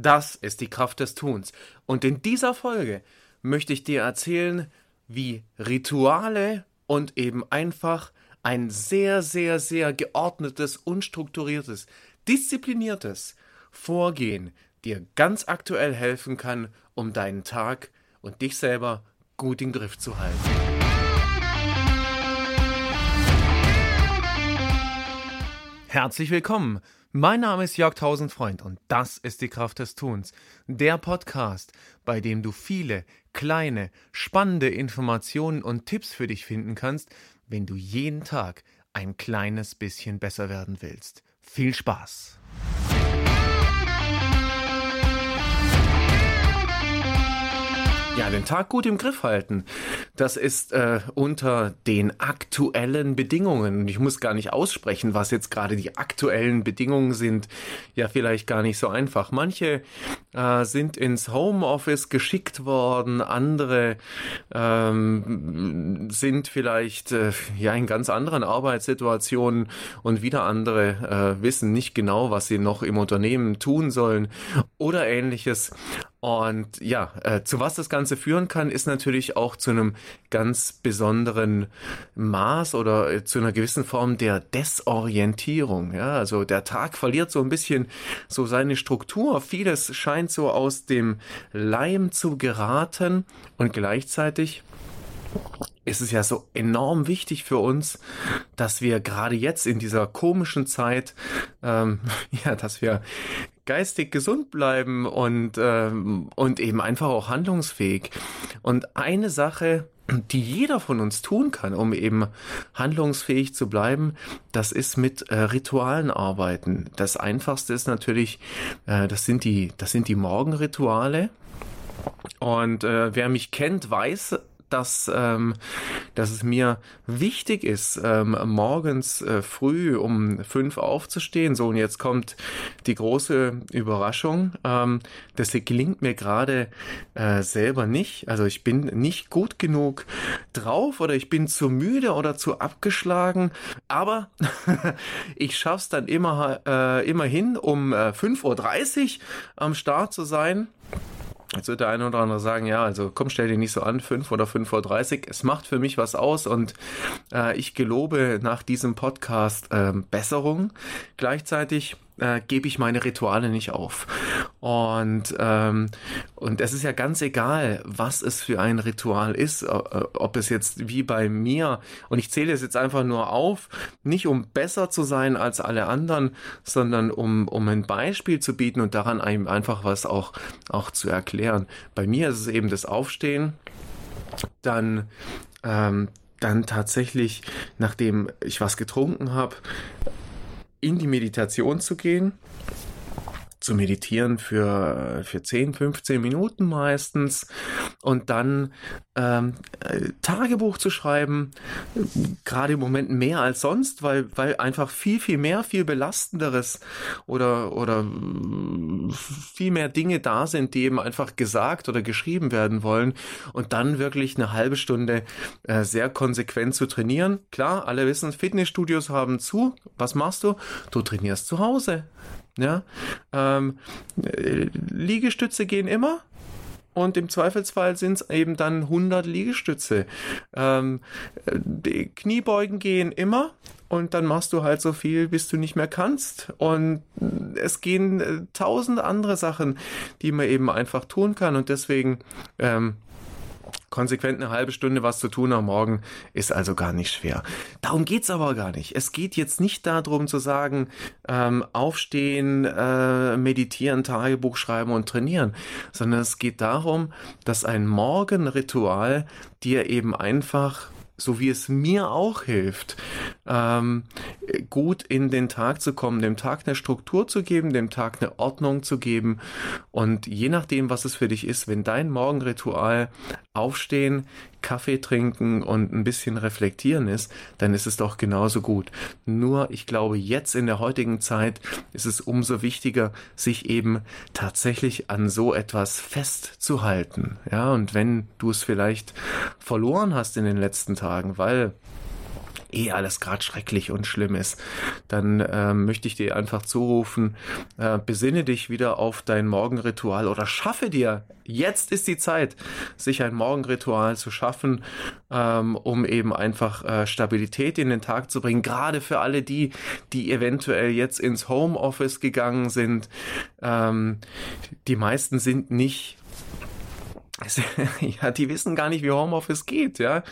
Das ist die Kraft des Tuns. Und in dieser Folge möchte ich dir erzählen, wie Rituale und eben einfach ein sehr, sehr, sehr geordnetes, unstrukturiertes, diszipliniertes Vorgehen dir ganz aktuell helfen kann, um deinen Tag und dich selber gut im Griff zu halten. Herzlich willkommen mein Name ist Jörg Tausendfreund und das ist die Kraft des Tuns, der Podcast, bei dem du viele kleine, spannende Informationen und Tipps für dich finden kannst, wenn du jeden Tag ein kleines bisschen besser werden willst. Viel Spaß! Ja, den Tag gut im Griff halten. Das ist äh, unter den aktuellen Bedingungen. Ich muss gar nicht aussprechen, was jetzt gerade die aktuellen Bedingungen sind. Ja, vielleicht gar nicht so einfach. Manche äh, sind ins Homeoffice geschickt worden, andere ähm, sind vielleicht äh, ja in ganz anderen Arbeitssituationen und wieder andere äh, wissen nicht genau, was sie noch im Unternehmen tun sollen oder ähnliches. Und ja, äh, zu was das Ganze führen kann, ist natürlich auch zu einem ganz besonderen Maß oder äh, zu einer gewissen Form der Desorientierung. Ja, also der Tag verliert so ein bisschen so seine Struktur. Vieles scheint so aus dem Leim zu geraten und gleichzeitig ist es ja so enorm wichtig für uns, dass wir gerade jetzt in dieser komischen Zeit, ähm, ja, dass wir geistig gesund bleiben und, ähm, und eben einfach auch handlungsfähig. Und eine Sache, die jeder von uns tun kann, um eben handlungsfähig zu bleiben, das ist mit äh, Ritualen arbeiten. Das einfachste ist natürlich, äh, das sind die, das sind die Morgenrituale. Und äh, wer mich kennt, weiß, dass, ähm, dass es mir wichtig ist, ähm, morgens äh, früh um fünf aufzustehen. So, und jetzt kommt die große Überraschung. Ähm, das gelingt mir gerade äh, selber nicht. Also ich bin nicht gut genug drauf oder ich bin zu müde oder zu abgeschlagen. Aber ich schaff's dann immer, äh, immerhin um äh, 5.30 Uhr am Start zu sein. Jetzt wird der eine oder andere sagen, ja, also komm, stell dich nicht so an, 5 oder 5.30 Uhr. Es macht für mich was aus und äh, ich gelobe nach diesem Podcast äh, Besserung. Gleichzeitig äh, gebe ich meine Rituale nicht auf. Und, ähm, und es ist ja ganz egal, was es für ein Ritual ist, ob es jetzt wie bei mir, und ich zähle es jetzt einfach nur auf, nicht um besser zu sein als alle anderen, sondern um, um ein Beispiel zu bieten und daran einem einfach was auch, auch zu erklären. Bei mir ist es eben das Aufstehen, dann ähm, dann tatsächlich, nachdem ich was getrunken habe, in die Meditation zu gehen zu meditieren für, für 10, 15 Minuten meistens und dann ähm, äh, Tagebuch zu schreiben, gerade im Moment mehr als sonst, weil, weil einfach viel, viel mehr, viel belastenderes oder, oder viel mehr Dinge da sind, die eben einfach gesagt oder geschrieben werden wollen und dann wirklich eine halbe Stunde äh, sehr konsequent zu trainieren. Klar, alle wissen, Fitnessstudios haben zu. Was machst du? Du trainierst zu Hause. Ja, ähm, Liegestütze gehen immer. Und im Zweifelsfall sind es eben dann 100 Liegestütze. Ähm, die Kniebeugen gehen immer und dann machst du halt so viel, bis du nicht mehr kannst. Und es gehen äh, tausend andere Sachen, die man eben einfach tun kann. Und deswegen ähm, konsequent eine halbe Stunde was zu tun am Morgen ist also gar nicht schwer. Darum geht's aber gar nicht. Es geht jetzt nicht darum zu sagen, ähm, aufstehen, äh, meditieren, Tagebuch schreiben und trainieren, sondern es geht darum, dass ein Morgenritual dir eben einfach so wie es mir auch hilft, ähm, gut in den Tag zu kommen, dem Tag eine Struktur zu geben, dem Tag eine Ordnung zu geben. Und je nachdem, was es für dich ist, wenn dein Morgenritual aufstehen, Kaffee trinken und ein bisschen reflektieren ist, dann ist es doch genauso gut. Nur ich glaube, jetzt in der heutigen Zeit ist es umso wichtiger, sich eben tatsächlich an so etwas festzuhalten. Ja, und wenn du es vielleicht verloren hast in den letzten Tagen, weil eh alles gerade schrecklich und schlimm ist, dann äh, möchte ich dir einfach zurufen, äh, besinne dich wieder auf dein Morgenritual oder schaffe dir, jetzt ist die Zeit, sich ein Morgenritual zu schaffen, ähm, um eben einfach äh, Stabilität in den Tag zu bringen, gerade für alle die, die eventuell jetzt ins Homeoffice gegangen sind. Ähm, die meisten sind nicht ja, die wissen gar nicht, wie Homeoffice geht, ja.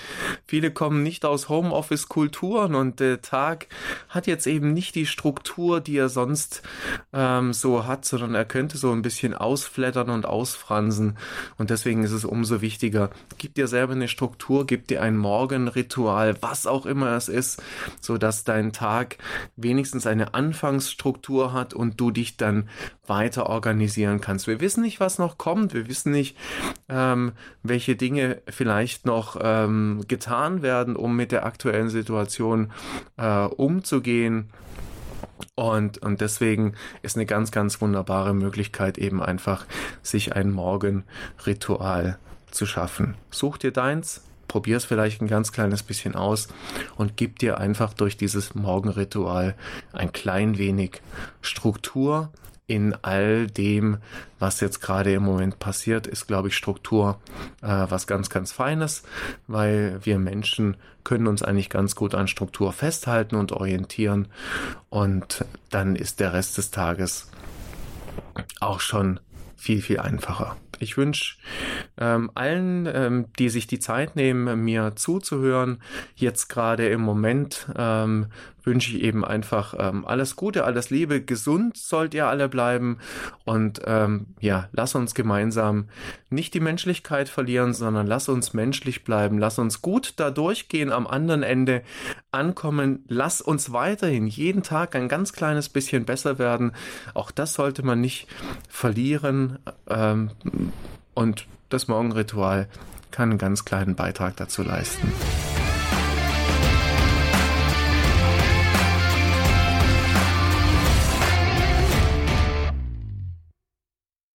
Viele kommen nicht aus Homeoffice-Kulturen und der Tag hat jetzt eben nicht die Struktur, die er sonst ähm, so hat, sondern er könnte so ein bisschen ausflattern und ausfransen. Und deswegen ist es umso wichtiger, gib dir selber eine Struktur, gib dir ein Morgenritual, was auch immer es ist, so dass dein Tag wenigstens eine Anfangsstruktur hat und du dich dann weiter organisieren kannst. Wir wissen nicht, was noch kommt, wir wissen nicht, ähm, welche Dinge vielleicht noch ähm, getan werden, um mit der aktuellen Situation äh, umzugehen. Und, und deswegen ist eine ganz, ganz wunderbare Möglichkeit eben einfach, sich ein Morgenritual zu schaffen. Such dir deins, probier es vielleicht ein ganz kleines bisschen aus und gib dir einfach durch dieses Morgenritual ein klein wenig Struktur in all dem, was jetzt gerade im Moment passiert, ist, glaube ich, Struktur äh, was ganz, ganz Feines, weil wir Menschen können uns eigentlich ganz gut an Struktur festhalten und orientieren und dann ist der Rest des Tages auch schon viel, viel einfacher. Ich wünsche ähm, allen, ähm, die sich die Zeit nehmen, mir zuzuhören, jetzt gerade im Moment ähm, wünsche ich eben einfach ähm, alles Gute, alles Liebe, gesund sollt ihr alle bleiben. Und ähm, ja, lass uns gemeinsam nicht die Menschlichkeit verlieren, sondern lass uns menschlich bleiben, lass uns gut da durchgehen, am anderen Ende ankommen, lass uns weiterhin jeden Tag ein ganz kleines bisschen besser werden. Auch das sollte man nicht verlieren. Ähm, und das Morgenritual kann einen ganz kleinen Beitrag dazu leisten.